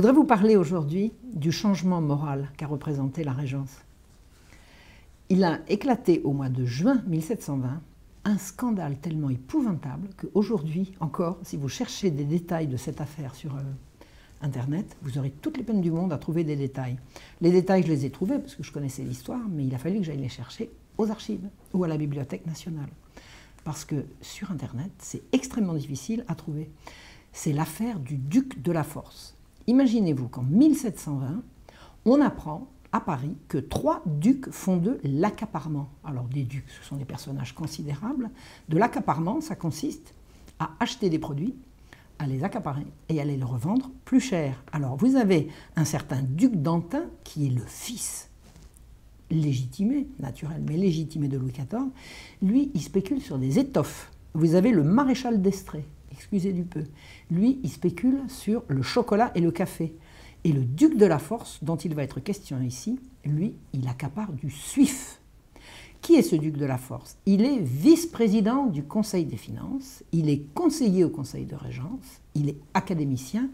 Je voudrais vous parler aujourd'hui du changement moral qu'a représenté la Régence. Il a éclaté au mois de juin 1720 un scandale tellement épouvantable qu'aujourd'hui encore, si vous cherchez des détails de cette affaire sur euh, Internet, vous aurez toutes les peines du monde à trouver des détails. Les détails, je les ai trouvés parce que je connaissais l'histoire, mais il a fallu que j'aille les chercher aux archives ou à la Bibliothèque nationale. Parce que sur Internet, c'est extrêmement difficile à trouver. C'est l'affaire du duc de la Force. Imaginez-vous qu'en 1720, on apprend à Paris que trois ducs font de l'accaparement. Alors des ducs, ce sont des personnages considérables. De l'accaparement, ça consiste à acheter des produits, à les accaparer et à les revendre plus cher. Alors vous avez un certain duc d'Antin qui est le fils légitimé, naturel, mais légitimé de Louis XIV. Lui, il spécule sur des étoffes. Vous avez le maréchal d'Estrée, excusez du peu. Lui, il spécule sur le chocolat et le café. Et le duc de la Force, dont il va être question ici, lui, il accapare du suif. Qui est ce duc de la Force? Il est vice-président du Conseil des finances, il est conseiller au Conseil de Régence, il est académicien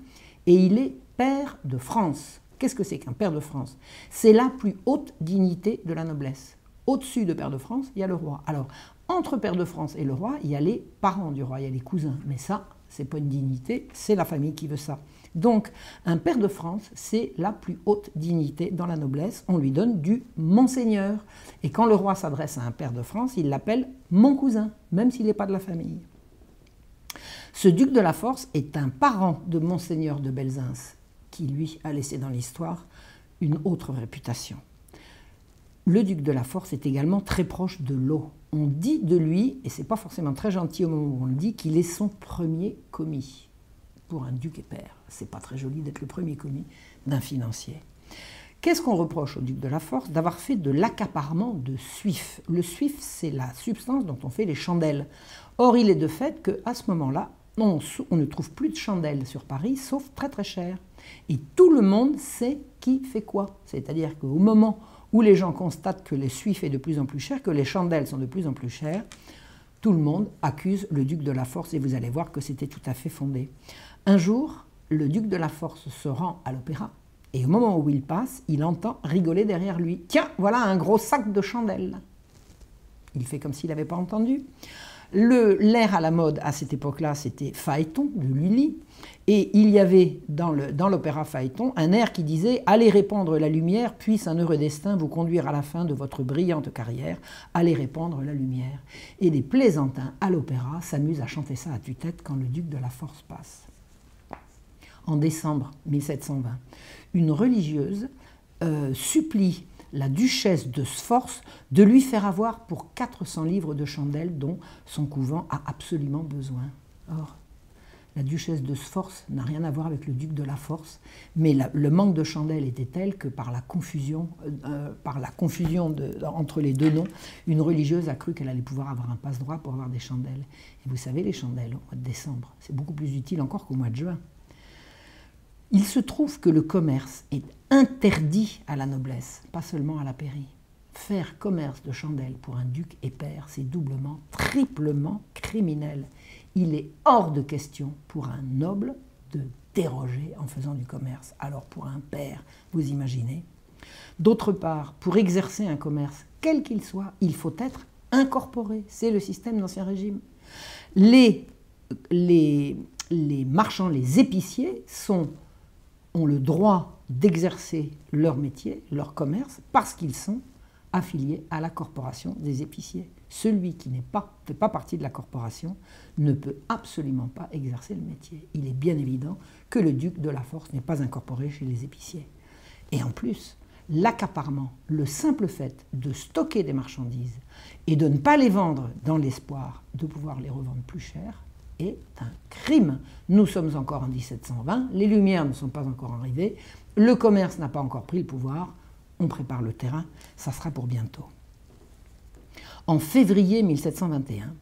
et il est père de France. Qu'est-ce que c'est qu'un père de France? C'est la plus haute dignité de la noblesse. Au-dessus de père de France, il y a le roi. Alors, entre père de France et le roi, il y a les parents du roi, il y a les cousins. Mais ça, c'est pas une dignité, c'est la famille qui veut ça. Donc, un père de France, c'est la plus haute dignité dans la noblesse. On lui donne du monseigneur. Et quand le roi s'adresse à un père de France, il l'appelle mon cousin, même s'il n'est pas de la famille. Ce duc de la Force est un parent de monseigneur de Belzins, qui lui a laissé dans l'histoire une autre réputation. Le duc de la Force est également très proche de l'eau. On dit de lui, et c'est pas forcément très gentil au moment où on le dit, qu'il est son premier commis pour un duc et père. C'est pas très joli d'être le premier commis d'un financier. Qu'est-ce qu'on reproche au duc de la Force D'avoir fait de l'accaparement de suif? Le suif, c'est la substance dont on fait les chandelles. Or, il est de fait qu'à ce moment-là, on, on, ne trouve plus de chandelles sur Paris, sauf très très cher. Et tout le monde sait qui fait quoi. C'est-à-dire qu'au moment où les gens constatent que les suif est de plus en plus cher, que les chandelles sont de plus en plus chères, tout le monde accuse le duc de la Force et vous allez voir que c'était tout à fait fondé. Un jour, le duc de la Force se rend à l'opéra et au moment où il passe, il entend rigoler derrière lui. Tiens, voilà un gros sac de chandelles. Il fait comme s'il n'avait pas entendu. L'air à la mode à cette époque-là, c'était Phaéton de Lully. Et il y avait dans l'opéra Phaéton un air qui disait Allez répandre la lumière, puisse un heureux destin vous conduire à la fin de votre brillante carrière. Allez répandre la lumière. Et les plaisantins à l'opéra s'amusent à chanter ça à tue-tête quand le duc de la Force passe en décembre 1720. Une religieuse euh, supplie la duchesse de Sforce de lui faire avoir pour 400 livres de chandelles dont son couvent a absolument besoin. Or, la duchesse de Sforce n'a rien à voir avec le duc de la Force, mais le manque de chandelles était tel que par la confusion, euh, confusion entre les deux noms, une religieuse a cru qu'elle allait pouvoir avoir un passe-droit pour avoir des chandelles. Et vous savez, les chandelles au mois de décembre, c'est beaucoup plus utile encore qu'au mois de juin. Il se trouve que le commerce est interdit à la noblesse, pas seulement à la pairie. Faire commerce de chandelles pour un duc et père, c'est doublement, triplement criminel. Il est hors de question pour un noble de déroger en faisant du commerce. Alors pour un père, vous imaginez D'autre part, pour exercer un commerce, quel qu'il soit, il faut être incorporé. C'est le système d'Ancien Régime. Les, les, les marchands, les épiciers sont ont le droit d'exercer leur métier, leur commerce, parce qu'ils sont affiliés à la corporation des épiciers. Celui qui n'est pas, fait pas partie de la corporation ne peut absolument pas exercer le métier. Il est bien évident que le duc de la force n'est pas incorporé chez les épiciers. Et en plus, l'accaparement, le simple fait de stocker des marchandises et de ne pas les vendre dans l'espoir de pouvoir les revendre plus cher, est un crime. Nous sommes encore en 1720, les Lumières ne sont pas encore arrivées, le commerce n'a pas encore pris le pouvoir, on prépare le terrain, ça sera pour bientôt. En février 1721,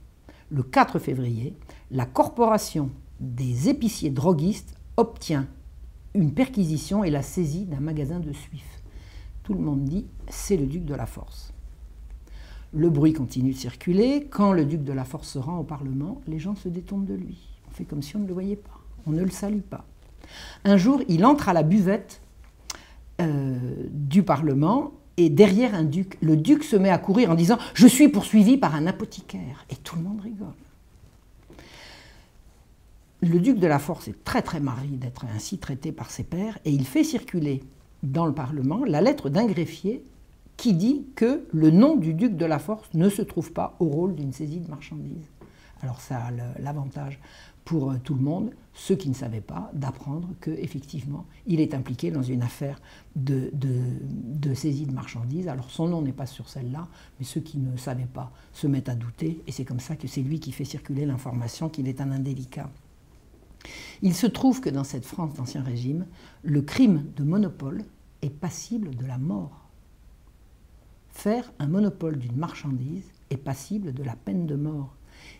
le 4 février, la corporation des épiciers droguistes obtient une perquisition et la saisie d'un magasin de suif. Tout le monde dit c'est le duc de la force. Le bruit continue de circuler. Quand le duc de la Force se rend au Parlement, les gens se détournent de lui. On fait comme si on ne le voyait pas. On ne le salue pas. Un jour, il entre à la buvette euh, du Parlement et derrière un duc, le duc se met à courir en disant Je suis poursuivi par un apothicaire. Et tout le monde rigole. Le duc de la Force est très très marié d'être ainsi traité par ses pairs et il fait circuler dans le Parlement la lettre d'un greffier qui dit que le nom du duc de la Force ne se trouve pas au rôle d'une saisie de marchandises. Alors ça a l'avantage pour euh, tout le monde, ceux qui ne savaient pas, d'apprendre qu'effectivement, il est impliqué dans une affaire de, de, saisie de marchandises. Alors son nom n'est pas sur celle-là, mais ceux qui ne savaient pas se mettent à douter, et c'est comme ça que c'est lui qui fait circuler l'information qu'il est un indélicat. Il se trouve que dans cette France d'Ancien Régime, le crime de monopole est passible de la mort. Faire un monopole d'une marchandise est passible de la peine de mort.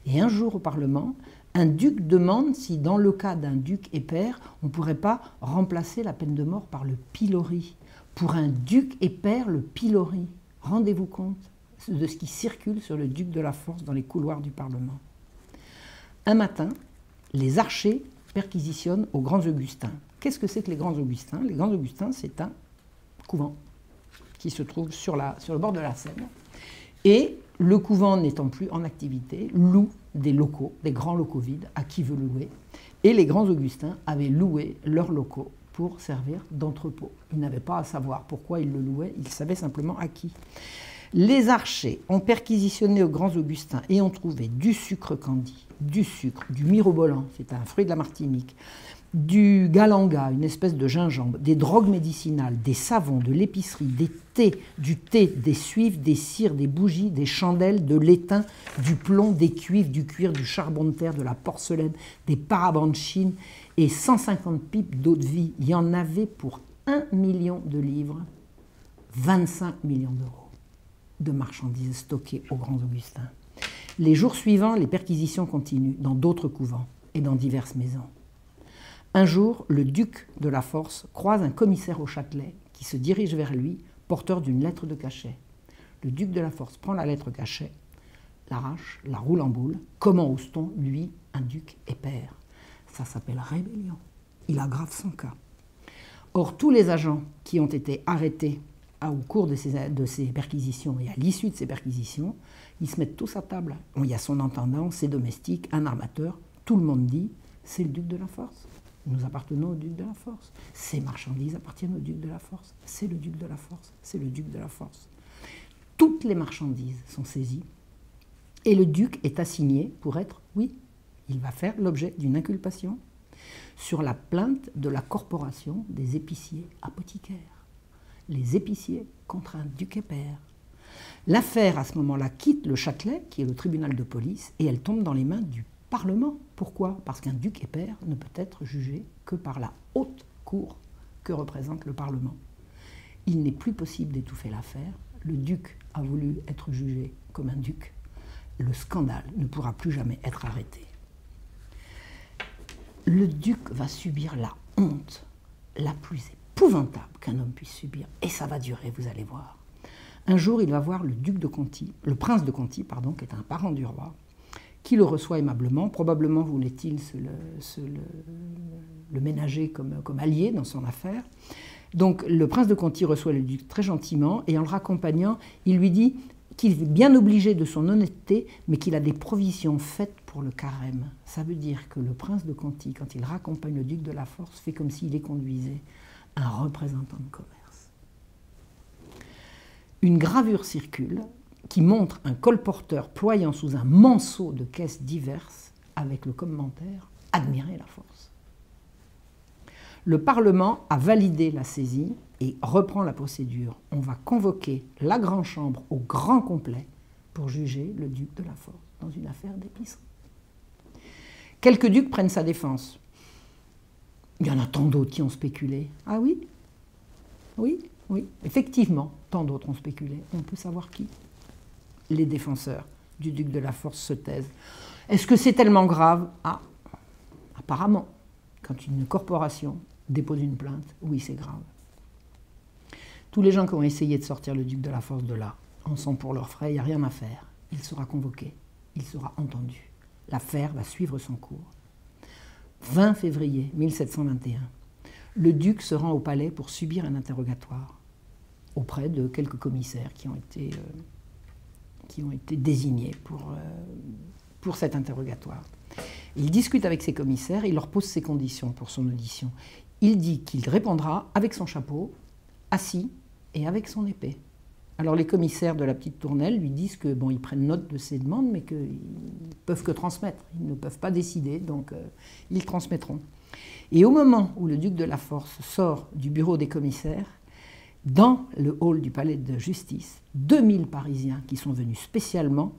Et un jour au Parlement, un duc demande si, dans le cas d'un duc et père, on ne pourrait pas remplacer la peine de mort par le pilori. Pour un duc et père, le pilori. Rendez-vous compte de ce qui circule sur le duc de la Force dans les couloirs du Parlement. Un matin, les archers perquisitionnent aux Grands Augustins. Qu'est-ce que c'est que les Grands Augustins? Les Grands Augustins, c'est un couvent qui se trouve sur, le bord de la Seine. Et le couvent n'étant plus en activité, loue des locaux, des grands locaux vides, à qui veut louer. Et les grands Augustins avaient loué leurs locaux pour servir d'entrepôt. Ils n'avaient pas à savoir pourquoi ils le louaient, ils savaient simplement à qui. Les archers ont perquisitionné aux grands Augustins et ont trouvé du sucre candi, du sucre, du mirobolant, c'est un fruit de la Martinique, du galanga, une espèce de gingembre, des drogues médicinales, des savons, de l'épicerie, des thés, du thé, des suifs, des cires, des bougies, des chandelles, de l'étain, du plomb, des cuivres, du cuir, du charbon de terre, de la porcelaine, des parabans de Chine et 150 pipes d'eau de vie. Il y en avait pour 1 million de livres, 25 millions d'euros de marchandises stockées au Grand Augustin. Les jours suivants, les perquisitions continuent dans d'autres couvents et dans diverses maisons. Un jour, le duc de la Force croise un commissaire au Châtelet qui se dirige vers lui, porteur d'une lettre de cachet. Le duc de la Force prend la lettre cachet, l'arrache, la roule en boule. Comment ose-t-on, lui, un duc et père? Ça s'appelle rébellion. Il aggrave son cas. Or, tous les agents qui ont été arrêtés au cours de ces, perquisitions et à l'issue de ces perquisitions, ils se mettent tous à table. Il y a son intendant, ses domestiques, un armateur. Tout le monde dit c'est le duc de la Force. Nous appartenons au duc de la force. Ces marchandises appartiennent au duc de la force. C'est le duc de la force. C'est le duc de la force. Toutes les marchandises sont saisies et le duc est assigné pour être, oui, il va faire l'objet d'une inculpation sur la plainte de la corporation des épiciers apothicaires. Les épiciers contre un duc et père. L'affaire, à ce moment-là, quitte le Châtelet, qui est le tribunal de police, et elle tombe dans les mains du Parlement. Pourquoi? Parce qu'un duc et père ne peut être jugé que par la haute cour que représente le Parlement. Il n'est plus possible d'étouffer l'affaire. Le duc a voulu être jugé comme un duc. Le scandale ne pourra plus jamais être arrêté. Le duc va subir la honte la plus épouvantable qu'un homme puisse subir. Et ça va durer, vous allez voir. Un jour, il va voir le duc de Conti, le prince de Conti, pardon, qui est un parent du roi, qui le reçoit aimablement. Probablement voulait-il le, ménager comme, comme, allié dans son affaire. Donc le prince de Conti reçoit le duc très gentiment et en le raccompagnant, il lui dit qu'il est bien obligé de son honnêteté, mais qu'il a des provisions faites pour le carême. Ça veut dire que le prince de Conti, quand il raccompagne le duc de la Force, fait comme s'il est conduisait un représentant de commerce. Une gravure circule qui montre un colporteur ployant sous un manceau de caisses diverses avec le commentaire Admirer la force. Le Parlement a validé la saisie et reprend la procédure. On va convoquer la Grande Chambre au grand complet pour juger le duc de la Force dans une affaire d'épicerie. Quelques ducs prennent sa défense. Il y en a tant d'autres qui ont spéculé. Ah oui? Oui, oui, effectivement, tant d'autres ont spéculé. On peut savoir qui les défenseurs du duc de la Force se taisent. Est-ce que c'est tellement grave? Ah, apparemment, quand une corporation dépose une plainte, oui, c'est grave. Tous les gens qui ont essayé de sortir le duc de la Force de là en sont pour leurs frais, il n'y a rien à faire. Il sera convoqué, il sera entendu. L'affaire va suivre son cours. 20 février 1721, le duc se rend au palais pour subir un interrogatoire auprès de quelques commissaires qui ont été, euh, qui ont été désignés pour, euh, pour cet interrogatoire. Il discute avec ses commissaires, il leur pose ses conditions pour son audition. Il dit qu'il répondra avec son chapeau, assis et avec son épée. Alors les commissaires de la petite tournelle lui disent que bon, ils prennent note de ses demandes, mais qu'ils ne peuvent que transmettre. Ils ne peuvent pas décider, donc euh, ils transmettront. Et au moment où le duc de la Force sort du bureau des commissaires, dans le hall du palais de justice, 2000 Parisiens qui sont venus spécialement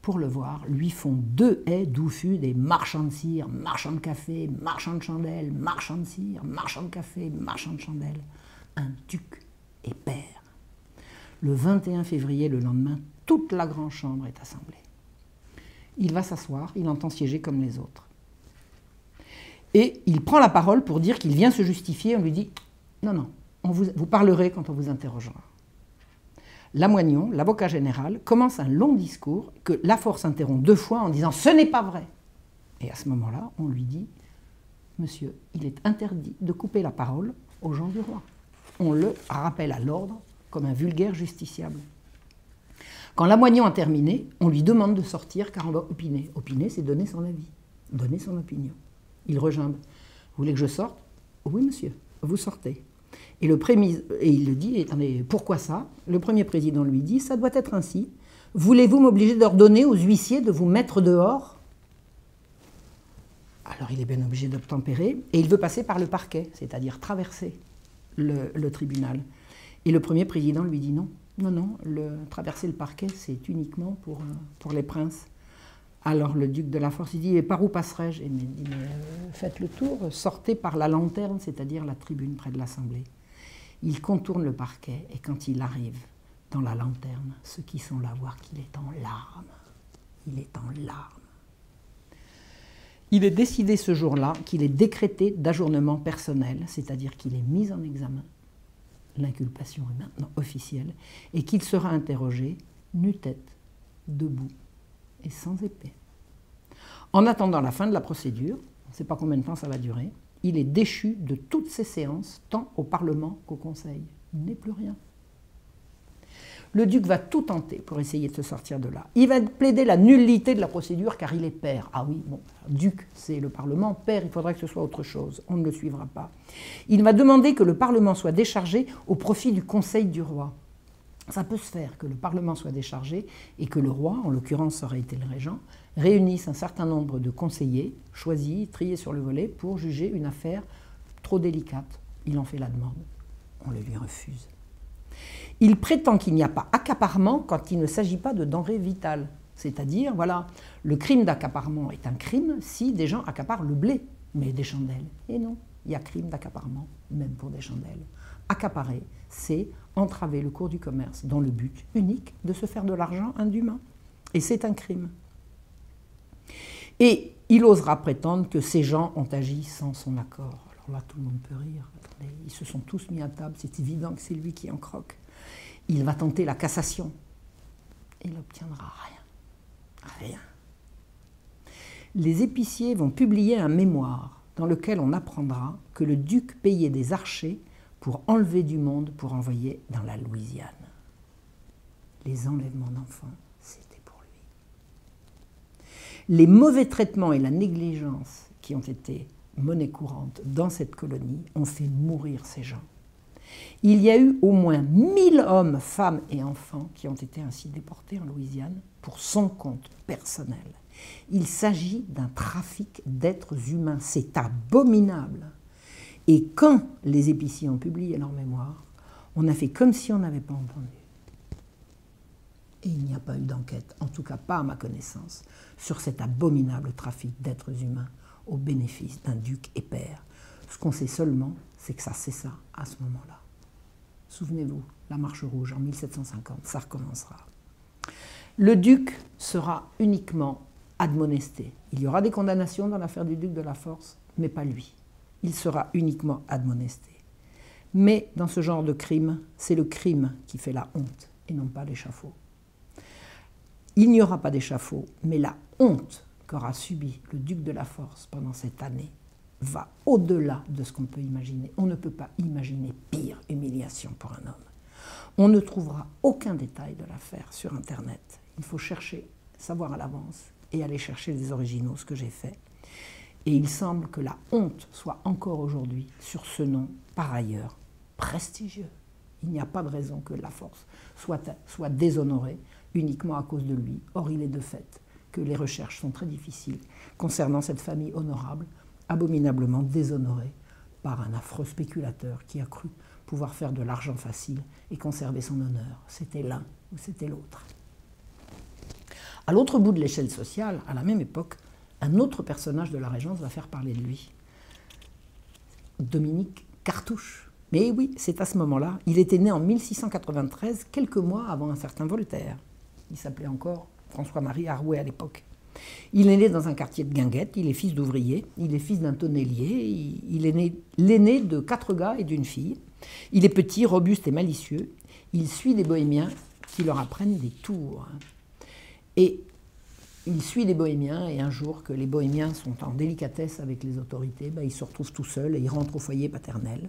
pour le voir lui font deux haies d'où fut des marchands de cire, marchands de café, marchands de chandelles, marchands de cire, marchands de café, marchands de chandelles. Un duc et père. Le 21 février, le lendemain, toute la grande chambre est assemblée. Il va s'asseoir, il entend siéger comme les autres. Et il prend la parole pour dire qu'il vient se justifier. On lui dit Non, non, on vous, parlerez quand on vous interrogera. Lamoignon, l'avocat général, commence un long discours que la force interrompt deux fois en disant Ce n'est pas vrai. Et à ce moment-là, on lui dit Monsieur, il est interdit de couper la parole aux gens du roi. On le rappelle à l'ordre comme un vulgaire justiciable. Quand Lamoignon a terminé, on lui demande de sortir car on va opiner. Opiner, c'est donner son avis, donner son opinion. Il regimbe. Vous voulez que je sorte? Oui, monsieur, vous sortez. Et, il le dit, attendez, pourquoi ça? Le premier président lui dit, ça doit être ainsi. Voulez-vous m'obliger d'ordonner aux huissiers de vous mettre dehors? Alors il est bien obligé d'obtempérer, et il veut passer par le parquet, c'est-à-dire traverser le, tribunal. Et le premier président lui dit non, non, non, traverser le parquet, c'est uniquement pour, euh, pour les princes. Alors le duc de la Force, dit, et par où passerai-je Il dit, mais euh, faites le tour, sortez par la lanterne, c'est-à-dire la tribune près de l'Assemblée. Il contourne le parquet, et quand il arrive dans la lanterne, ceux qui sont là voient qu'il est en larmes. Il est en larmes. Il est décidé ce jour-là qu'il est décrété d'ajournement personnel, c'est-à-dire qu'il est mis en examen. L'inculpation est maintenant officielle, et qu'il sera interrogé nu-tête, debout, et sans épée. En attendant la fin de la procédure, on ne sait pas combien de temps ça va durer, il est déchu de toutes ses séances, tant au Parlement qu'au Conseil. Il n'est plus rien. Le duc va tout tenter pour essayer de se sortir de là. Il va plaider la nullité de la procédure car il est père. Ah oui, bon, duc, c'est le Parlement. Père, il faudrait que ce soit autre chose. On ne le suivra pas. Il va demander que le Parlement soit déchargé au profit du Conseil du roi ça peut se faire que le Parlement soit déchargé et que le roi, en l'occurrence aurait été le régent, réunisse un certain nombre de conseillers choisis, triés sur le volet, pour juger une affaire trop délicate. Il en fait la demande. On le lui refuse. Il prétend qu'il n'y a pas accaparement quand il ne s'agit pas de denrées vitales. C'est-à-dire, voilà, le crime d'accaparement est un crime si des gens accaparent le blé, mais des chandelles. Et non, il y a crime d'accaparement, même pour des chandelles. Accaparer, c'est entraver le cours du commerce dans le but unique de se faire de l'argent indûment. Et c'est un crime. Et il osera prétendre que ces gens ont agi sans son accord. Alors là, tout le monde peut rire. ils se sont tous mis à table, c'est évident que c'est lui qui en croque. Il va tenter la cassation. Il n'obtiendra rien. Rien. Les épiciers vont publier un mémoire dans lequel on apprendra que le duc payait des archers pour enlever du monde pour envoyer dans la Louisiane. Les enlèvements d'enfants, c'était pour lui. Les mauvais traitements et la négligence qui ont été monnaie courante dans cette colonie ont fait mourir ces gens. Il y a eu au moins 1000 hommes, femmes et enfants qui ont été ainsi déportés en Louisiane pour son compte personnel. Il s'agit d'un trafic d'êtres humains. C'est abominable. Et quand les épiciers ont publié leur mémoire, on a fait comme si on n'avait pas entendu. Et il n'y a pas eu d'enquête, en tout cas pas à ma connaissance, sur cet abominable trafic d'êtres humains au bénéfice d'un duc et père. Ce qu'on sait seulement, c'est que ça cessa à ce moment-là. Souvenez-vous, la marche rouge en 1750, ça recommencera. Le duc sera uniquement admonesté. Il y aura des condamnations dans l'affaire du duc de la Force, mais pas lui il sera uniquement admonesté. Mais dans ce genre de crime, c'est le crime qui fait la honte et non pas l'échafaud. Il n'y aura pas d'échafaud, mais la honte qu'aura subi le duc de la Force pendant cette année va au-delà de ce qu'on peut imaginer. On ne peut pas imaginer pire humiliation pour un homme. On ne trouvera aucun détail de l'affaire sur Internet. Il faut chercher, savoir à l'avance et aller chercher des originaux, ce que j'ai fait. Et il semble que la honte soit encore aujourd'hui sur ce nom, par ailleurs, prestigieux. Il n'y a pas de raison que la force soit, soit déshonorée uniquement à cause de lui. Or, il est de fait que les recherches sont très difficiles concernant cette famille honorable, abominablement déshonorée par un affreux spéculateur qui a cru pouvoir faire de l'argent facile et conserver son honneur. C'était l'un ou c'était l'autre. À l'autre bout de l'échelle sociale, à la même époque, un autre personnage de la Régence va faire parler de lui. Dominique Cartouche. Mais oui, c'est à ce moment-là. Il était né en 1693, quelques mois avant un certain Voltaire. Il s'appelait encore François-Marie Arouet à l'époque. Il est né dans un quartier de Guinguette, il est fils d'ouvrier, il est fils d'un tonnelier, il est l'aîné de quatre gars et d'une fille. Il est petit, robuste et malicieux. Il suit des bohémiens qui leur apprennent des tours. Et il suit des bohémiens et un jour que les bohémiens sont en délicatesse avec les autorités, ben, il se retrouve tout seul et il rentre au foyer paternel.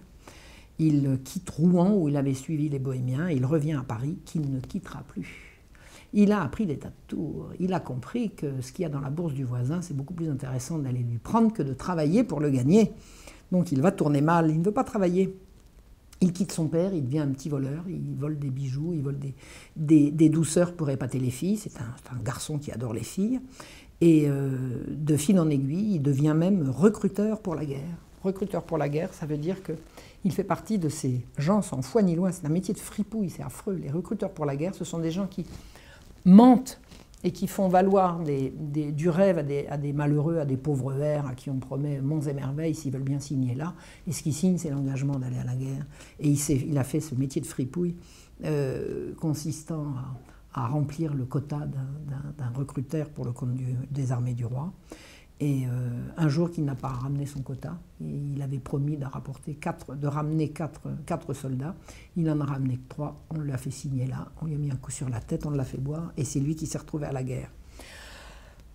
Il quitte Rouen où il avait suivi les bohémiens et il revient à Paris qu'il ne quittera plus. Il a appris des tas de tours. Il a compris que ce qu'il y a dans la bourse du voisin, c'est beaucoup plus intéressant d'aller lui prendre que de travailler pour le gagner. Donc il va tourner mal, il ne veut pas travailler. Il quitte son père, il devient un petit voleur, il vole des bijoux, il vole des, douceurs pour épater les filles. C'est un, garçon qui adore les filles. Et euh, de fil en aiguille, il devient même recruteur pour la guerre. Recruteur pour la guerre, ça veut dire qu'il fait partie de ces gens sans foi ni loi. C'est un métier de fripouille, c'est affreux. Les recruteurs pour la guerre, ce sont des gens qui mentent et qui font valoir du rêve à des, malheureux, à des pauvres verts, à qui on promet monts et merveilles s'ils veulent bien signer là. Et ce qu'ils signent, c'est l'engagement d'aller à la guerre. Et il, a fait ce métier de fripouille euh, consistant à, remplir le quota d'un recruteur pour le compte des armées du roi. Et euh, un jour qu'il n'a pas ramené son quota, il avait promis de, ramener quatre, soldats. Il n'en a ramené que trois. On l'a fait signer là. On lui a mis un coup sur la tête, on l'a fait boire. Et c'est lui qui s'est retrouvé à la guerre.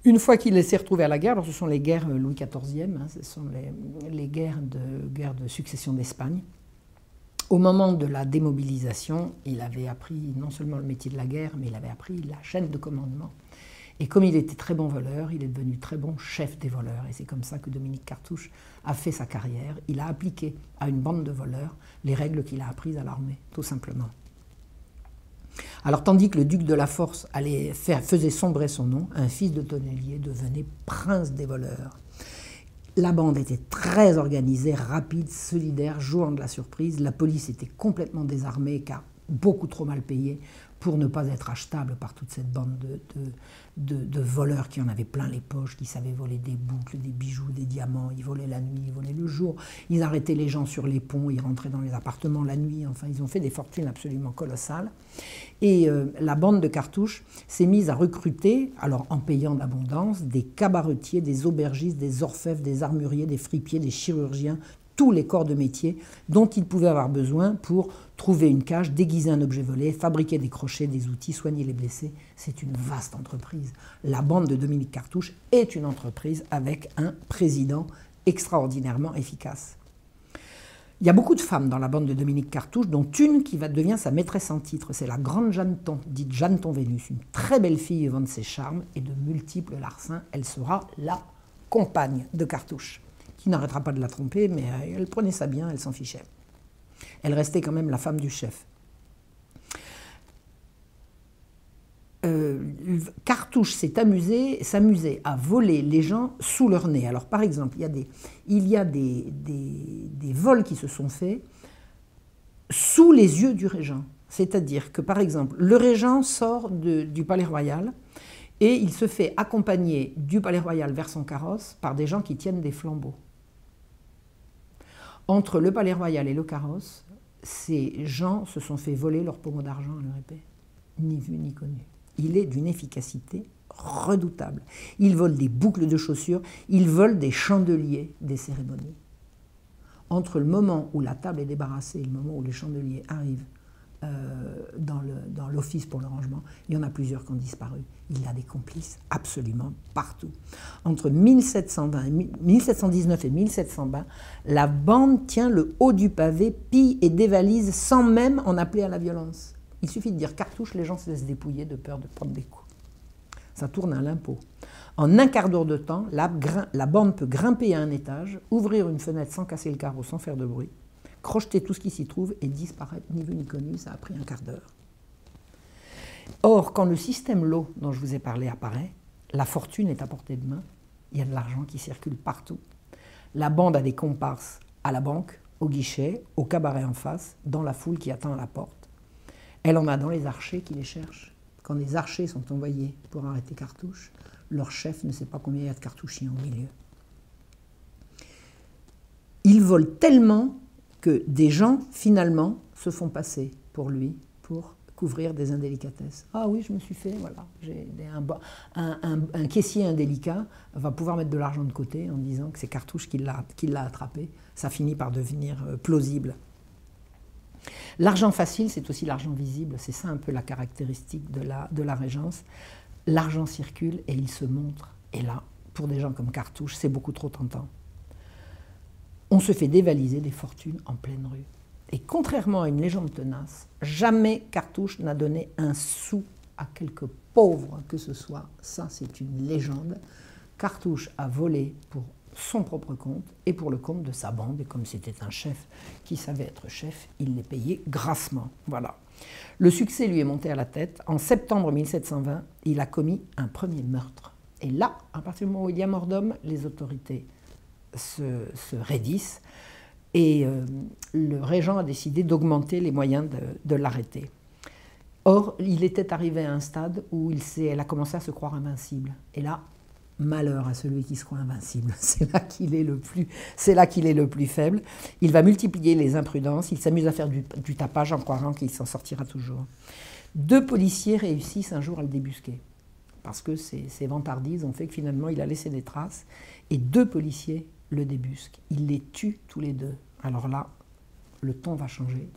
Une fois qu'il s'est retrouvé à la guerre, alors ce sont les guerres Louis XIVe, hein, ce sont les, guerres, de, guerres de succession d'Espagne. Au moment de la démobilisation, il avait appris non seulement le métier de la guerre, mais il avait appris la chaîne de commandement. Et comme il était très bon voleur, il est devenu très bon chef des voleurs. Et c'est comme ça que Dominique Cartouche a fait sa carrière. Il a appliqué à une bande de voleurs les règles qu'il a apprises à l'armée, tout simplement. Alors tandis que le duc de la Force allait faisait sombrer son nom, un fils de tonnelier devenait prince des voleurs. La bande était très organisée, rapide, solidaire, jouant de la surprise. La police était complètement désarmée car beaucoup trop mal payée pour ne pas être achetable par toute cette bande de, voleurs qui en avaient plein les poches, qui savaient voler des boucles, des bijoux, des diamants, ils volaient la nuit, ils volaient le jour, ils arrêtaient les gens sur les ponts, ils rentraient dans les appartements la nuit, enfin ils ont fait des fortunes absolument colossales. Et euh, la bande de cartouches s'est mise à recruter, alors en payant d'abondance, des cabaretiers, des aubergistes, des orfèvres, des armuriers, des fripiers, des chirurgiens, tous les corps de métier dont ils pouvaient avoir besoin pour trouver une cage, déguiser un objet volé, fabriquer des crochets, des outils, soigner les blessés. C'est une vaste entreprise. La bande de Dominique Cartouche est une entreprise avec un président extraordinairement efficace. Il y a beaucoup de femmes dans la bande de Dominique Cartouche, dont une qui va devenir sa maîtresse en titre. C'est la grande Jeanneton, dite Jeanneton Vénus, une très belle fille vent de ses charmes et de multiples larcins. Elle sera la compagne de Cartouche qui n'arrêtera pas de la tromper, mais euh, elle prenait ça bien, elle s'en fichait. Elle restait quand même la femme du chef. Euh, Cartouche s'est amusé, s'amusait à voler les gens sous leur nez. Alors par exemple, il y a des, vols qui se sont faits sous les yeux du régent. C'est-à-dire que par exemple, le régent sort du palais royal et il se fait accompagner du palais royal vers son carrosse par des gens qui tiennent des flambeaux. Entre le Palais Royal et le carrosse, ces gens se sont fait voler leur pommeau d'argent à leur épée. Ni vu ni connu. Il est d'une efficacité redoutable. Il vole des boucles de chaussures, il vole des chandeliers des cérémonies. Entre le moment où la table est débarrassée et le moment où les chandeliers arrivent dans l'office pour le rangement. Il y en a plusieurs qui ont disparu. Il a des complices absolument partout. Entre 1720 1719 et 1720, la bande tient le haut du pavé, pille et dévalise sans même en appeler à la violence. Il suffit de dire cartouche, les gens se laissent dépouiller de peur de prendre des coups. Ça tourne à l'impôt. En un quart d'heure de temps, la, bande peut grimper à un étage, ouvrir une fenêtre sans casser le carreau, sans faire de bruit, crocheter tout ce qui s'y trouve et disparaître, ni vu ni connu. Ça a pris un quart d'heure. Or, quand le système lot dont je vous ai parlé apparaît, la fortune est à portée de main. Il y a de l'argent qui circule partout. La bande a des comparses à la banque, au guichet, au cabaret en face, dans la foule qui attend à la porte. Elle en a dans les archers qui les cherchent. Quand les archers sont envoyés pour arrêter Cartouche, leur chef ne sait pas combien il y a de cartouchiers au milieu. Ils volent tellement que des gens, finalement, se font passer pour lui, pour couvrir des indélicatesses. Ah oui, je me suis fait, voilà, un, un, caissier indélicat va pouvoir mettre de l'argent de côté en disant que c'est Cartouche qui l'a attrapé. Ça finit par devenir euh, plausible. L'argent facile, c'est aussi l'argent visible. C'est ça un peu la caractéristique de la, de la Régence. L'argent circule et il se montre. Et là, pour des gens comme Cartouche, c'est beaucoup trop tentant. On se fait dévaliser des fortunes en pleine rue. Et contrairement à une légende tenace, jamais Cartouche n'a donné un sou à quelque pauvre que ce soit. Ça, c'est une légende. Cartouche a volé pour son propre compte et pour le compte de sa bande. Et comme c'était un chef qui savait être chef, il les payait grassement. Voilà. Le succès lui est monté à la tête. En septembre 1720, il a commis un premier meurtre. Et là, à partir du moment où il y a mort d'homme, les autorités se, raidissent. Et euh, le régent a décidé d'augmenter les moyens de, l'arrêter. Or, il était arrivé à un stade où il elle a commencé à se croire invincible. Et là, Malheur à celui qui se croit invincible. C'est là qu'il est le plus, faible. Il va multiplier les imprudences. Il s'amuse à faire du, tapage en croyant qu'il s'en sortira toujours. Deux policiers réussissent un jour à le débusquer parce que ces vantardises ont fait que finalement il a laissé des traces. Et deux policiers le débusquent. Il les tue tous les deux. Alors là, le ton va changer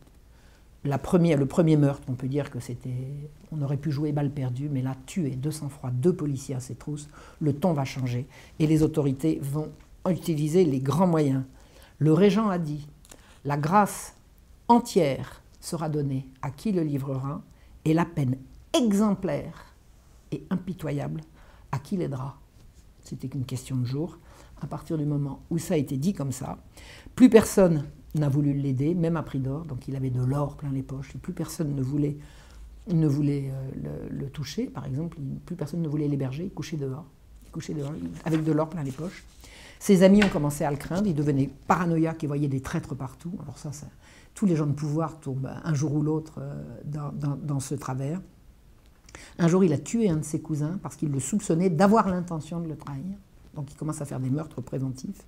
le premier meurtre, on peut dire que c'était. On aurait pu jouer balle perdue, mais là, tuer deux sang-froid, deux policiers à ses trousses, le ton va changer et les autorités vont utiliser les grands moyens. Le régent a dit la grâce entière sera donnée à qui le livrera et la peine exemplaire et impitoyable à qui l'aidera. C'était qu'une question de jour. À partir du moment où ça a été dit comme ça, plus personne n'a voulu l'aider, même à prix d'or, donc il avait de l'or plein les poches, plus personne ne voulait, ne voulait euh, le, toucher, par exemple, plus personne ne voulait l'héberger, il couchait dehors, il couchait dehors avec de l'or plein les poches. Ses amis ont commencé à le craindre, il devenait paranoïaque et voyait des traîtres partout. Alors ça, tous les gens de pouvoir tombent un jour ou l'autre euh, dans, dans ce travers. Un jour, il a tué un de ses cousins parce qu'il le soupçonnait d'avoir l'intention de le trahir. Donc il commence à faire des meurtres préventifs.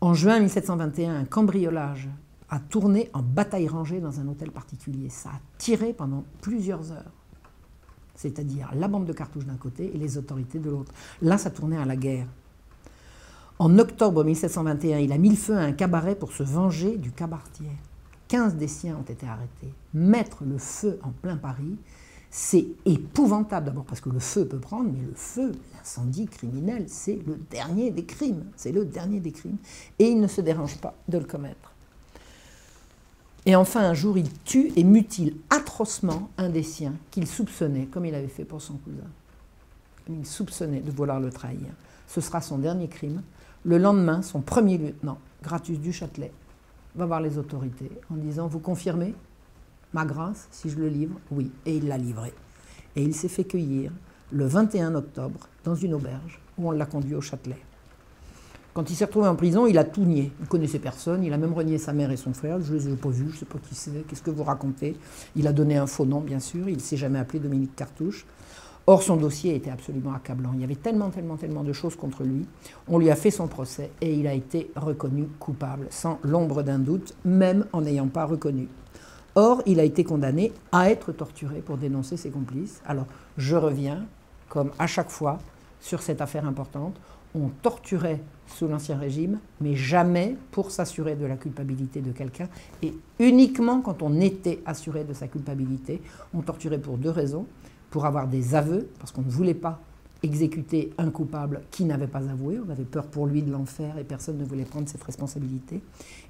En juin 1721, un cambriolage a tourné en bataille rangée dans un hôtel particulier. Ça a tiré pendant plusieurs heures. C'est-à-dire la bande de cartouches d'un côté et les autorités de l'autre. Là, ça tournait à la guerre. En octobre 1721, il a mis le feu à un cabaret pour se venger du cabaretier. 15 des siens ont été arrêtés. Mettre le feu en plein Paris, c'est épouvantable d'abord parce que le feu peut prendre, mais le feu, l'incendie criminel, c'est le dernier des crimes. C'est le dernier des crimes. Et il ne se dérange pas de le commettre. Et enfin, un jour, il tue et mutile atrocement un des siens qu'il soupçonnait, comme il avait fait pour son cousin. Il soupçonnait de vouloir le trahir. Ce sera son dernier crime. Le lendemain, son premier lieutenant, Gratus du Châtelet, va voir les autorités en disant Vous confirmez? Ma grâce, si je le livre, oui. Et il l'a livré. Et il s'est fait cueillir le 21 octobre dans une auberge où on l'a conduit au Châtelet. Quand il s'est retrouvé en prison, il a tout nié. Il connaissait personne, il a même renié sa mère et son frère. Je ne les ai pas vus, je ne sais pas qui c'est, qu'est-ce que vous racontez. Il a donné un faux nom, bien sûr, il ne s'est jamais appelé Dominique Cartouche. Or, son dossier était absolument accablant. Il y avait tellement, tellement, tellement de choses contre lui. On lui a fait son procès et il a été reconnu coupable, sans l'ombre d'un doute, même en n'ayant pas reconnu. Or, il a été condamné à être torturé pour dénoncer ses complices. Alors, je reviens, comme à chaque fois, sur cette affaire importante. On torturait sous l'Ancien Régime, mais jamais pour s'assurer de la culpabilité de quelqu'un, et uniquement quand on était assuré de sa culpabilité. On torturait pour deux raisons. Pour avoir des aveux, parce qu'on ne voulait pas exécuter un coupable qui n'avait pas avoué, on avait peur pour lui de l'enfer et personne ne voulait prendre cette responsabilité,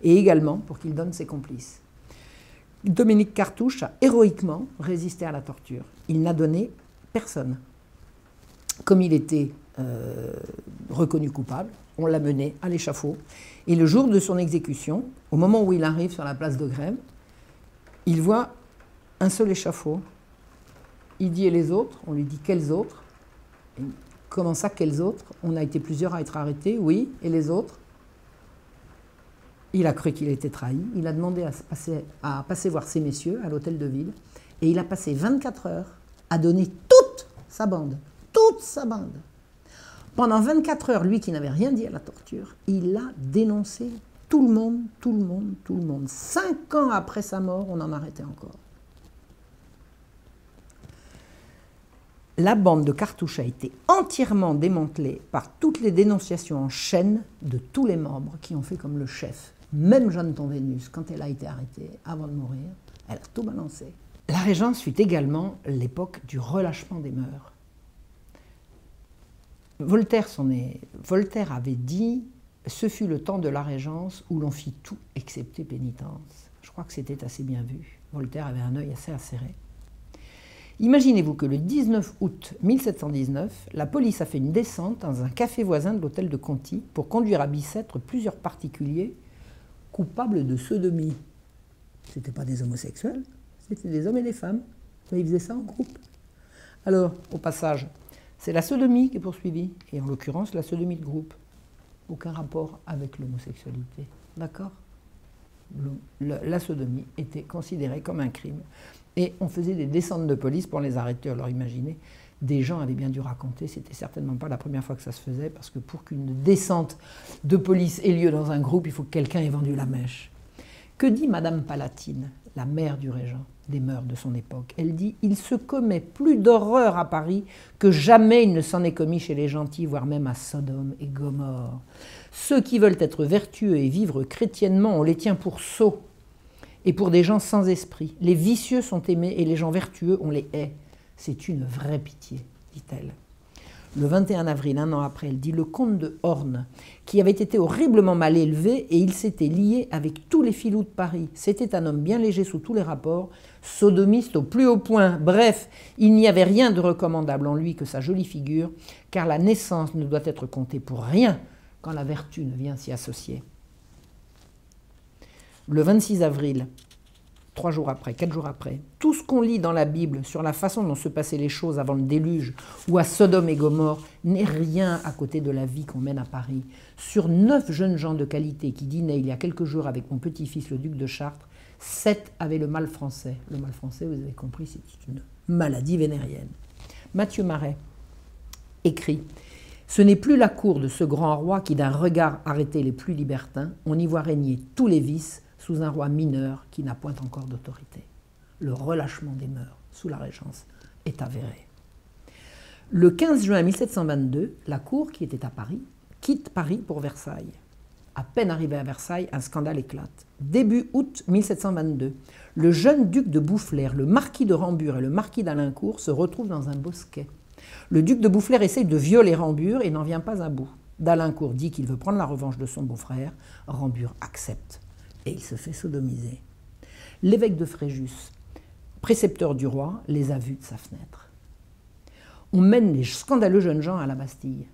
et également pour qu'il donne ses complices. Dominique Cartouche a héroïquement résisté à la torture. Il n'a donné personne. Comme il était euh, reconnu coupable, on l'a mené à l'échafaud. Et le jour de son exécution, au moment où il arrive sur la place de Grève, il voit un seul échafaud. Il dit et les autres? On lui dit quels autres? Comment ça, quels autres? On a été plusieurs à être arrêtés, oui, et les autres? Il a cru qu'il était trahi. Il a demandé à passer, voir ces messieurs à l'hôtel de ville. Et il a passé 24 heures à donner toute sa bande. Toute sa bande. Pendant 24 heures, lui qui n'avait rien dit à la torture, il a dénoncé tout le monde, tout le monde, tout le monde. Cinq ans après sa mort, on en arrêtait encore. La bande de cartouches a été entièrement démantelée par toutes les dénonciations en chaîne de tous les membres qui ont fait comme le chef. Même Jeanne Tonvenus, quand elle a été arrêtée avant de mourir, elle a tout balancé. La Régence fut également l'époque du relâchement des mœurs. Voltaire, Voltaire avait dit Ce fut le temps de la Régence où l'on fit tout excepté pénitence. Je crois que c'était assez bien vu. Voltaire avait un œil assez acéré. Imaginez-vous que le 19 août 1719, la police a fait une descente dans un café voisin de l'hôtel de Conti pour conduire à Bicêtre plusieurs particuliers coupables de sodomie. Ce n'étaient pas des homosexuels, c'était des hommes et des femmes, mais ils faisaient ça en groupe. Alors, au passage, c'est la sodomie qui est poursuivie, et en l'occurrence la sodomie de groupe. Aucun rapport avec l'homosexualité. D'accord? La sodomie était considérée comme un crime. Et on faisait des descentes de police pour les arrêter. Alors imaginez, des gens avaient bien dû raconter, c'était certainement pas la première fois que ça se faisait, parce que pour qu'une descente de police ait lieu dans un groupe, il faut que quelqu'un ait vendu la mèche. Que dit Madame Palatine, la mère du régent des mœurs de son époque? Elle dit Il se commet plus d'horreur à Paris que jamais il ne s'en est commis chez les gentils, voire même à Sodome et Gomorre. Ceux qui veulent être vertueux et vivre chrétiennement, on les tient pour sots et pour des gens sans esprit. Les vicieux sont aimés et les gens vertueux, on les hait. C'est une vraie pitié, dit-elle le 21 avril, un an après, elle dit le comte de Horn, qui avait été horriblement mal élevé et il s'était lié avec tous les filous de Paris. C'était un homme bien léger sous tous les rapports, sodomiste au plus haut point. Bref, il n'y avait rien de recommandable en lui que sa jolie figure, car la naissance ne doit être comptée pour rien quand la vertu ne vient s'y associer. Le 26 avril, trois jours après, quatre jours après, tout ce qu'on lit dans la Bible sur la façon dont se passaient les choses avant le déluge ou à Sodome et Gomorre n'est rien à côté de la vie qu'on mène à Paris. Sur neuf jeunes gens de qualité qui dînaient il y a quelques jours avec mon petit-fils le duc de Chartres, sept avaient le mal français. Le mal français, vous avez compris, c'est une maladie vénérienne. Mathieu Marais écrit Ce n'est plus la cour de ce grand roi qui d'un regard arrêtait les plus libertins, on y voit régner tous les vices sous un roi mineur qui n'a point encore d'autorité. Le relâchement des mœurs sous la Régence est avéré. Le 15 juin 1722, la cour, qui était à Paris, quitte Paris pour Versailles. À peine arrivé à Versailles, un scandale éclate. Début août 1722, le jeune duc de Boufflers, le marquis de Rambure et le marquis d'Alincourt se retrouvent dans un bosquet. Le duc de Boufflers essaye de violer Rambure et n'en vient pas à bout. D'Alincourt dit qu'il veut prendre la revanche de son beau-frère. Rambure accepte et il se fait sodomiser. L'évêque de Fréjus, précepteur du roi, les a vus de sa fenêtre. On mène les scandaleux jeunes gens à la Bastille.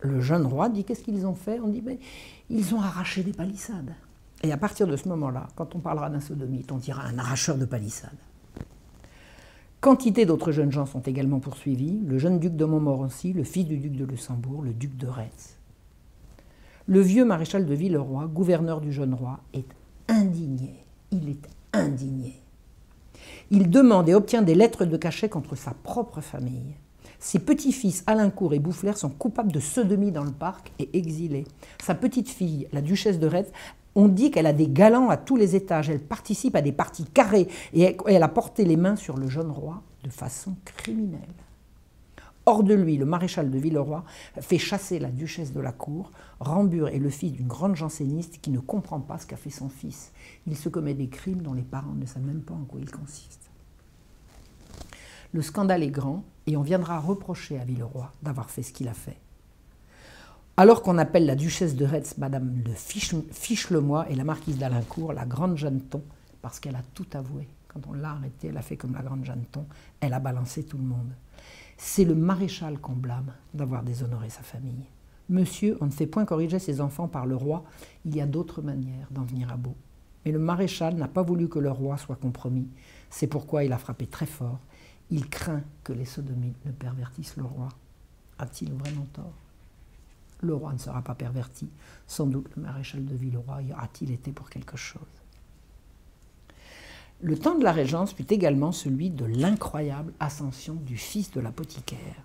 Le jeune roi dit qu'est-ce qu'ils ont fait? On dit mais ils ont arraché des palissades. Et à partir de ce moment-là, quand on parlera d'un sodomite, on dira un arracheur de palissades. Quantité d'autres jeunes gens sont également poursuivis, le jeune duc de Montmorency, le fils du duc de Luxembourg, le duc de Retz. Le vieux maréchal de Villeroy, gouverneur du jeune roi, est indigné. Il est indigné. Il demande et obtient des lettres de cachet contre sa propre famille. Ses petits-fils Alincourt et Boufflers sont coupables de sodomie dans le parc et exilés. Sa petite-fille, la duchesse de Retz, on dit qu'elle a des galants à tous les étages. Elle participe à des parties carrées et elle a porté les mains sur le jeune roi de façon criminelle. Hors de lui, le maréchal de Villeroy fait chasser la duchesse de la cour. Rambure est le fils d'une grande janséniste qui ne comprend pas ce qu'a fait son fils. Il se commet des crimes dont les parents ne savent même pas en quoi ils consistent. Le scandale est grand et on viendra reprocher à Villeroy d'avoir fait ce qu'il a fait. Alors qu'on appelle la duchesse de Retz Madame de Fichelemois et la marquise d'Alincourt la grande Jeanneton, parce qu'elle a tout avoué. Quand on l'a arrêtée, elle a fait comme la grande Jeanneton, elle a balancé tout le monde. C'est le maréchal qu'on blâme d'avoir déshonoré sa famille. Monsieur, on ne fait point corriger ses enfants par le roi, il y a d'autres manières d'en venir à bout. Mais le maréchal n'a pas voulu que le roi soit compromis, c'est pourquoi il a frappé très fort. Il craint que les sodomites ne pervertissent le roi. A-t-il vraiment tort? Le roi ne sera pas perverti. Sans doute le maréchal de Villeroy y aura-t-il été pour quelque chose. Le temps de la Régence fut également celui de l'incroyable ascension du fils de l'apothicaire.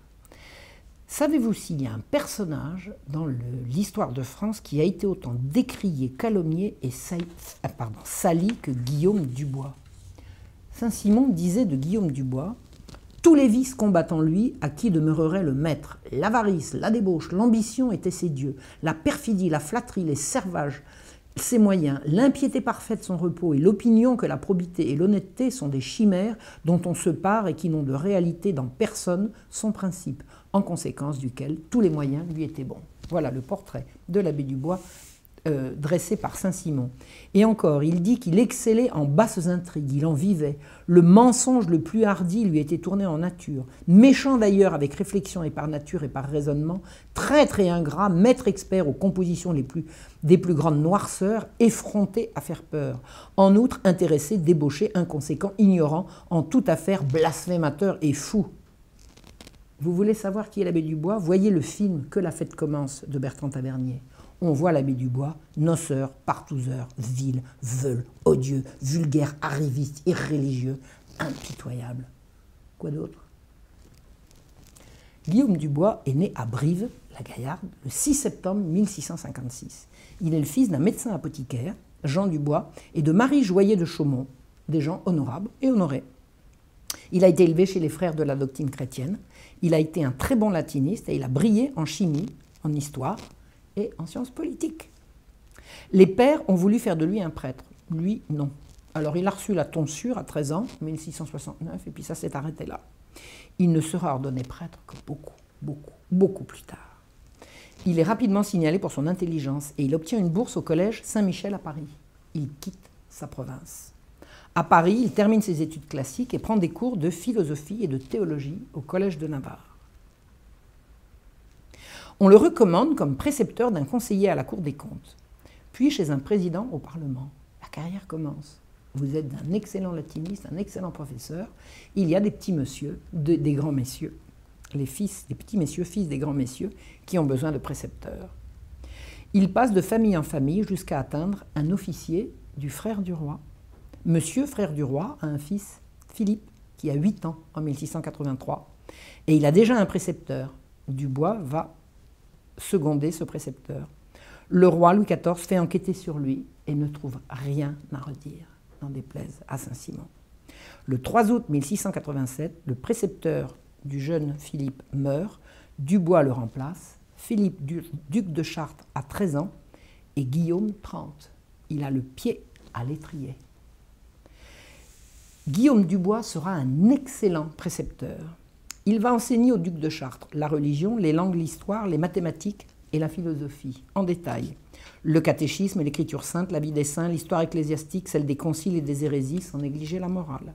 Savez-vous s'il y a un personnage dans l'histoire de France qui a été autant décrié, calomnié et euh, sali que Guillaume Dubois? Saint-Simon disait de Guillaume Dubois Tous les vices combattent en lui à qui demeurerait le maître? L'avarice, la débauche, l'ambition étaient ses dieux. La perfidie, la flatterie, les servages, ses moyens, l'impiété parfaite son repos et l'opinion que la probité et l'honnêteté sont des chimères dont on se part et qui n'ont de réalité dans personne son principe, en conséquence duquel tous les moyens lui étaient bons. Voilà le portrait de l'abbé Dubois euh, dressé par Saint-Simon. Et encore, il dit qu'il excellait en basses intrigues, il en vivait. Le mensonge le plus hardi lui était tourné en nature. Méchant d'ailleurs avec réflexion et par nature et par raisonnement, traître et ingrat, maître expert aux compositions les plus, des plus grandes noirceurs, effronté à faire peur. En outre, intéressé, débauché, inconséquent, ignorant, en toute affaire, blasphémateur et fou. Vous voulez savoir qui est l'abbé Dubois? Voyez le film Que la fête commence de Bertrand Tavernier on voit l'abbé Dubois, noceur, partouzeur, vil, veule, odieux, vulgaire, arriviste, irréligieux, impitoyable. Quoi d'autre? Guillaume Dubois est né à Brive, la Gaillarde, le 6 septembre 1656. Il est le fils d'un médecin apothicaire, Jean Dubois, et de Marie Joyer de Chaumont, des gens honorables et honorés. Il a été élevé chez les frères de la doctrine chrétienne. Il a été un très bon latiniste et il a brillé en chimie, en histoire, en sciences politiques. Les pères ont voulu faire de lui un prêtre. Lui, non. Alors il a reçu la tonsure à 13 ans, 1669, et puis ça s'est arrêté là. Il ne sera ordonné prêtre que beaucoup, beaucoup, beaucoup plus tard. Il est rapidement signalé pour son intelligence et il obtient une bourse au collège Saint-Michel à Paris. Il quitte sa province. À Paris, il termine ses études classiques et prend des cours de philosophie et de théologie au collège de Navarre. On le recommande comme précepteur d'un conseiller à la Cour des comptes, puis chez un président au Parlement. La carrière commence. Vous êtes un excellent latiniste, un excellent professeur. Il y a des petits messieurs, des grands messieurs, les fils, des petits messieurs, fils des grands messieurs, qui ont besoin de précepteurs. Il passe de famille en famille jusqu'à atteindre un officier du frère du roi. Monsieur, frère du roi, a un fils, Philippe, qui a 8 ans en 1683, et il a déjà un précepteur. Dubois va seconder ce précepteur. Le roi Louis XIV fait enquêter sur lui et ne trouve rien à redire, n'en déplaise à Saint-Simon. Le 3 août 1687, le précepteur du jeune Philippe meurt, Dubois le remplace, Philippe, duc de Chartres, a 13 ans et Guillaume 30. Il a le pied à l'étrier. Guillaume Dubois sera un excellent précepteur. Il va enseigner au duc de Chartres la religion, les langues, l'histoire, les mathématiques et la philosophie, en détail. Le catéchisme l'écriture sainte, la vie des saints, l'histoire ecclésiastique, celle des conciles et des hérésies, sans négliger la morale.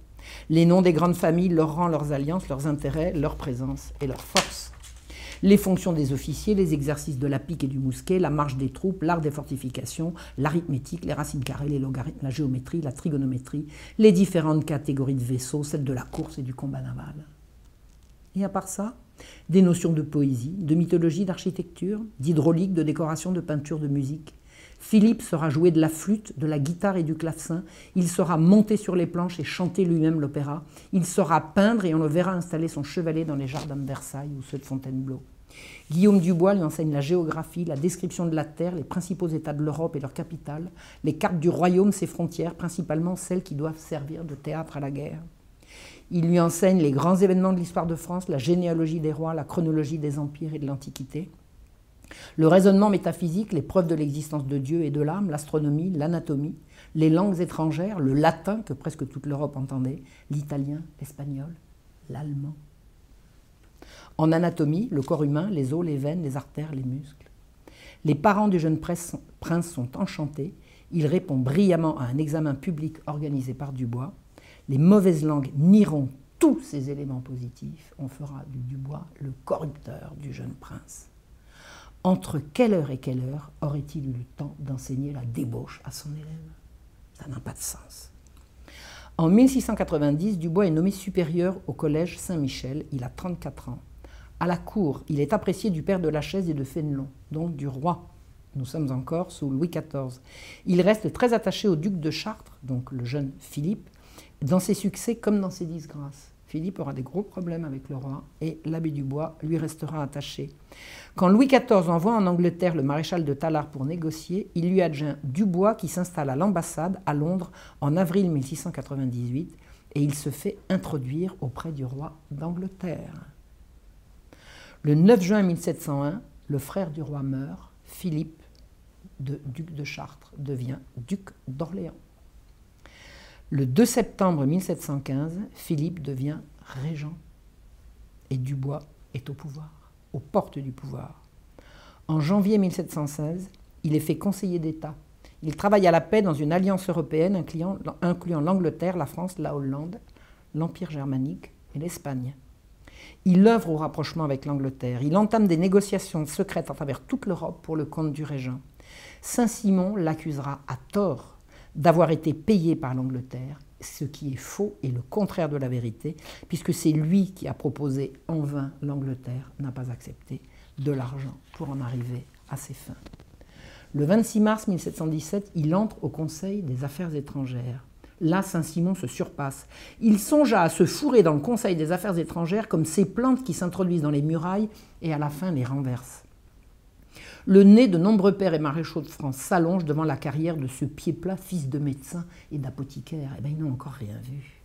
Les noms des grandes familles, leur rang, leurs alliances, leurs intérêts, leur présence et leur force. Les fonctions des officiers, les exercices de la pique et du mousquet, la marche des troupes, l'art des fortifications, l'arithmétique, les racines carrées, les logarithmes, la géométrie, la trigonométrie, les différentes catégories de vaisseaux, celles de la course et du combat naval. Et à part ça, des notions de poésie, de mythologie, d'architecture, d'hydraulique, de décoration, de peinture, de musique. Philippe sera jouer de la flûte, de la guitare et du clavecin. Il sera monter sur les planches et chanter lui-même l'opéra. Il saura peindre et on le verra installer son chevalet dans les jardins de Versailles ou ceux de Fontainebleau. Guillaume Dubois lui enseigne la géographie, la description de la Terre, les principaux États de l'Europe et leurs capitales, les cartes du royaume, ses frontières, principalement celles qui doivent servir de théâtre à la guerre. Il lui enseigne les grands événements de l'histoire de France, la généalogie des rois, la chronologie des empires et de l'Antiquité. Le raisonnement métaphysique, les preuves de l'existence de Dieu et de l'âme, l'astronomie, l'anatomie, les langues étrangères, le latin que presque toute l'Europe entendait, l'italien, l'espagnol, l'allemand. En anatomie, le corps humain, les os, les veines, les artères, les muscles. Les parents du jeune prince sont enchantés. Il répond brillamment à un examen public organisé par Dubois. Les mauvaises langues nieront tous ces éléments positifs. On fera du Dubois le corrupteur du jeune prince. Entre quelle heure et quelle heure aurait-il eu le temps d'enseigner la débauche à son élève? Ça n'a pas de sens. En 1690, Dubois est nommé supérieur au collège Saint-Michel. Il a 34 ans. À la cour, il est apprécié du père de la Chaise et de Fénelon, donc du roi. Nous sommes encore sous Louis XIV. Il reste très attaché au duc de Chartres, donc le jeune Philippe, dans ses succès comme dans ses disgrâces. Philippe aura des gros problèmes avec le roi et l'abbé Dubois lui restera attaché. Quand Louis XIV envoie en Angleterre le maréchal de Tallard pour négocier, il lui adjoint Dubois qui s'installe à l'ambassade à Londres en avril 1698 et il se fait introduire auprès du roi d'Angleterre. Le 9 juin 1701, le frère du roi meurt, Philippe, duc de Chartres, devient duc d'Orléans. Le 2 septembre 1715, Philippe devient régent et Dubois est au pouvoir, aux portes du pouvoir. En janvier 1716, il est fait conseiller d'État. Il travaille à la paix dans une alliance européenne incluant, l'Angleterre, la France, la Hollande, l'Empire germanique et l'Espagne. Il œuvre au rapprochement avec l'Angleterre. Il entame des négociations secrètes à travers toute l'Europe pour le compte du régent. Saint-Simon l'accusera à tort d'avoir été payé par l'Angleterre, ce qui est faux et le contraire de la vérité, puisque c'est lui qui a proposé en vain l'Angleterre n'a pas accepté de l'argent pour en arriver à ses fins. Le 26 mars 1717, il entre au Conseil des Affaires étrangères. Là, Saint-Simon se surpasse. Il songea à se fourrer dans le Conseil des Affaires étrangères comme ces plantes qui s'introduisent dans les murailles et à la fin les renversent. Le nez de nombreux pères et maréchaux de France s'allonge devant la carrière de ce pied plat, fils de médecin et d'apothicaire. Eh bien, ils n'ont encore rien vu.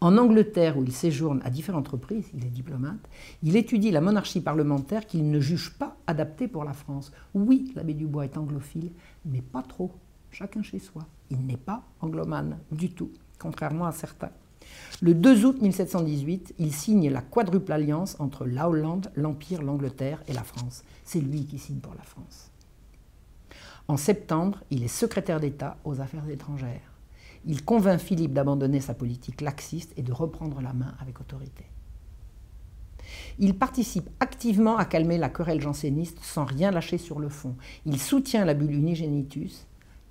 En Angleterre, où il séjourne à différentes reprises, il est diplomate, il étudie la monarchie parlementaire qu'il ne juge pas adaptée pour la France. Oui, l'abbé Dubois est anglophile, mais pas trop, chacun chez soi. Il n'est pas anglomane du tout, contrairement à certains. Le 2 août 1718, il signe la quadruple alliance entre la Hollande, l'Empire, l'Angleterre et la France. C'est lui qui signe pour la France. En septembre, il est secrétaire d'État aux Affaires étrangères. Il convainc Philippe d'abandonner sa politique laxiste et de reprendre la main avec autorité. Il participe activement à calmer la querelle janséniste sans rien lâcher sur le fond. Il soutient la bulle unigenitus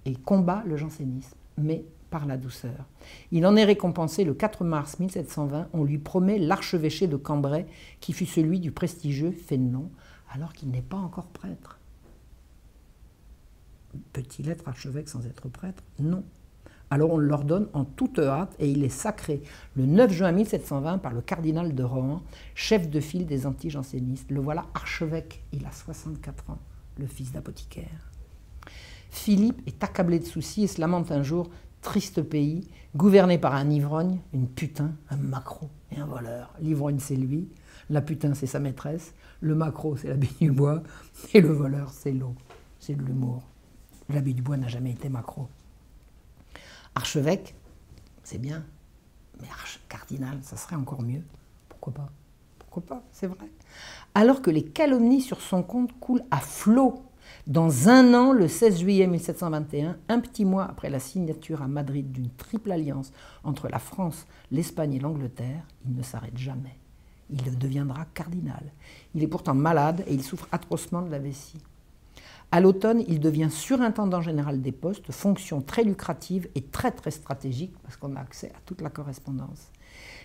et combat le jansénisme, mais par la douceur. Il en est récompensé le 4 mars 1720. On lui promet l'archevêché de Cambrai, qui fut celui du prestigieux Fénelon, alors qu'il n'est pas encore prêtre. Peut-il être archevêque sans être prêtre? Non. Alors on l'ordonne en toute hâte et il est sacré le 9 juin 1720 par le cardinal de Rohan, chef de file des anti-jansénistes. Le voilà archevêque, il a 64 ans, le fils d'apothicaire. Philippe est accablé de soucis et se lamente un jour triste pays, gouverné par un ivrogne, une putain, un macro et un voleur. L'ivrogne, c'est lui, la putain, c'est sa maîtresse, le macro, c'est l'abbé Dubois, et le voleur, c'est l'eau, c'est de l'humour. L'abbé Dubois n'a jamais été macro. Archevêque, c'est bien, mais cardinal, ça serait encore mieux. Pourquoi pas? Pourquoi pas, c'est vrai. Alors que les calomnies sur son compte coulent à flot dans un an, le 16 juillet 1721, un petit mois après la signature à Madrid d'une triple alliance entre la France, l'Espagne et l'Angleterre, il ne s'arrête jamais. Il deviendra cardinal. Il est pourtant malade et il souffre atrocement de la vessie. À l'automne, il devient surintendant général des postes, fonction très lucrative et très très stratégique parce qu'on a accès à toute la correspondance.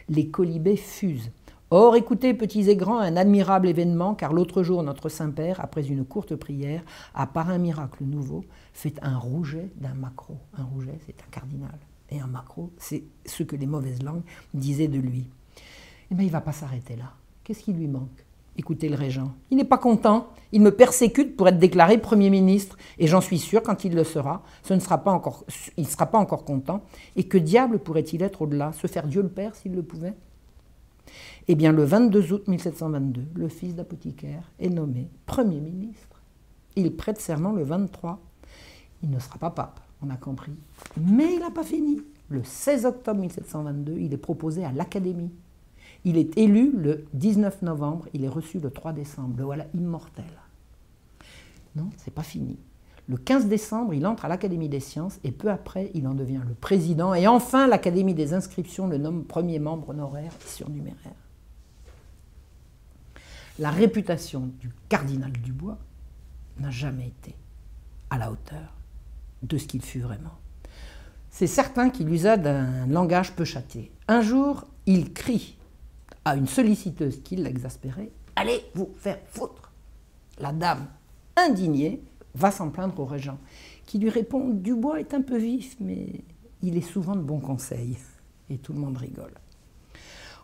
Les colibés fusent. Or, écoutez, petits et grands, un admirable événement, car l'autre jour, notre Saint-Père, après une courte prière, a par un miracle nouveau fait un rouget d'un macro. Un rouget, c'est un cardinal. Et un macro, c'est ce que les mauvaises langues disaient de lui. Eh il ne va pas s'arrêter là. Qu'est-ce qui lui manque? Écoutez le régent. Il n'est pas content. Il me persécute pour être déclaré Premier ministre. Et j'en suis sûr, quand il le sera, ce ne sera pas encore, il ne sera pas encore content. Et que diable pourrait-il être au-delà? Se faire Dieu le Père s'il le pouvait? Eh bien, le 22 août 1722, le fils d'apothicaire est nommé Premier ministre. Il prête serment le 23. Il ne sera pas pape, on a compris. Mais il n'a pas fini. Le 16 octobre 1722, il est proposé à l'Académie. Il est élu le 19 novembre, il est reçu le 3 décembre. Le voilà immortel. Non, c'est pas fini. Le 15 décembre, il entre à l'Académie des sciences et peu après, il en devient le président. Et enfin, l'Académie des inscriptions le nomme premier membre honoraire et surnuméraire. La réputation du cardinal Dubois n'a jamais été à la hauteur de ce qu'il fut vraiment. C'est certain qu'il usa d'un langage peu châté. Un jour, il crie à une solliciteuse qui l'exaspérait Allez vous faire foutre La dame, indignée, va s'en plaindre au régent, qui lui répond Dubois est un peu vif, mais il est souvent de bons conseils. Et tout le monde rigole.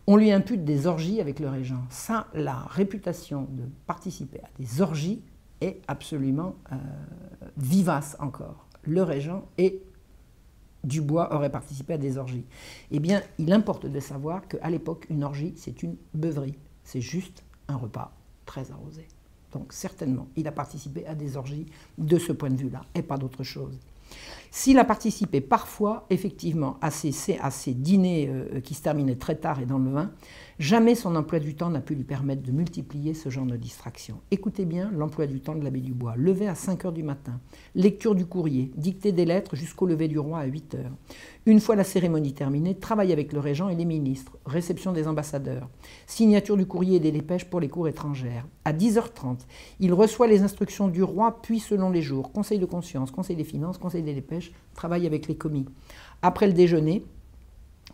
On lui impute des orgies avec le régent. Ça, la réputation de participer à des orgies est absolument euh, vivace encore. Le régent et Dubois aurait participé à des orgies. Eh bien, il importe de savoir qu'à l'époque, une orgie, c'est une beuverie. C'est juste un repas très arrosé. Donc, certainement, il a participé à des orgies de ce point de vue-là, et pas d'autre chose. S'il a participé parfois, effectivement, à ces, à ces dîners euh, qui se terminaient très tard et dans le vin, jamais son emploi du temps n'a pu lui permettre de multiplier ce genre de distraction. Écoutez bien l'emploi du temps de l'abbé Dubois. Levé à 5 heures du matin, lecture du courrier, dictée des lettres jusqu'au lever du roi à 8 heures. Une fois la cérémonie terminée, travail avec le régent et les ministres, réception des ambassadeurs, signature du courrier et des dépêches pour les cours étrangères. À 10h30, il reçoit les instructions du roi, puis selon les jours, conseil de conscience, conseil des finances, conseil des dépêches, travail avec les commis. Après le déjeuner,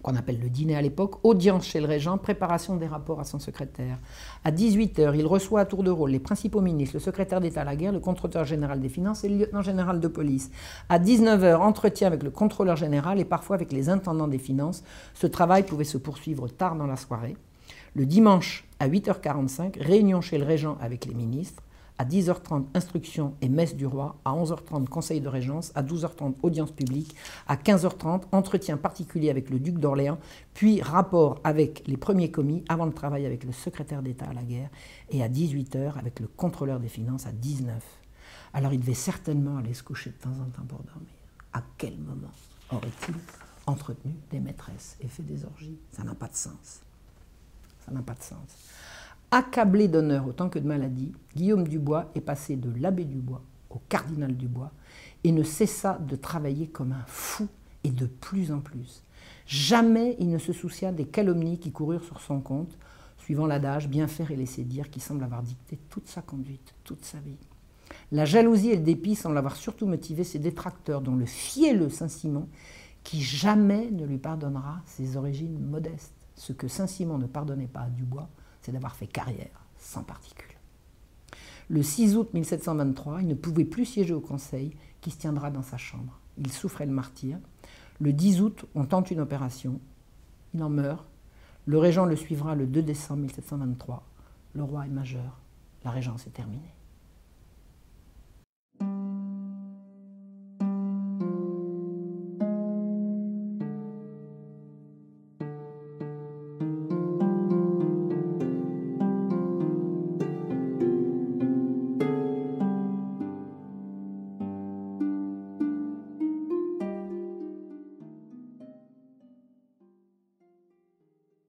qu'on appelle le dîner à l'époque, audience chez le régent, préparation des rapports à son secrétaire. À 18h, il reçoit à tour de rôle les principaux ministres, le secrétaire d'État à la guerre, le contrôleur général des finances et le lieutenant général de police. À 19h, entretien avec le contrôleur général et parfois avec les intendants des finances. Ce travail pouvait se poursuivre tard dans la soirée. Le dimanche, à 8h45, réunion chez le régent avec les ministres à 10h30 instruction et messe du roi, à 11h30 conseil de régence, à 12h30 audience publique, à 15h30 entretien particulier avec le duc d'Orléans, puis rapport avec les premiers commis avant le travail avec le secrétaire d'État à la guerre, et à 18h avec le contrôleur des finances à 19 Alors il devait certainement aller se coucher de temps en temps pour dormir. À quel moment aurait-il entretenu des maîtresses et fait des orgies? Ça n'a pas de sens. Ça n'a pas de sens. Accablé d'honneur autant que de maladie, Guillaume Dubois est passé de l'abbé Dubois au cardinal Dubois et ne cessa de travailler comme un fou et de plus en plus. Jamais il ne se soucia des calomnies qui coururent sur son compte, suivant l'adage bien faire et laisser dire qui semble avoir dicté toute sa conduite, toute sa vie. La jalousie et le dépit semblent avoir surtout motivé ses détracteurs, dont le fielleux Saint-Simon, qui jamais ne lui pardonnera ses origines modestes. Ce que Saint-Simon ne pardonnait pas à Dubois, c'est d'avoir fait carrière sans particules. Le 6 août 1723, il ne pouvait plus siéger au Conseil qui se tiendra dans sa chambre. Il souffrait le martyr. Le 10 août, on tente une opération. Il en meurt. Le régent le suivra le 2 décembre 1723. Le roi est majeur. La régence est terminée.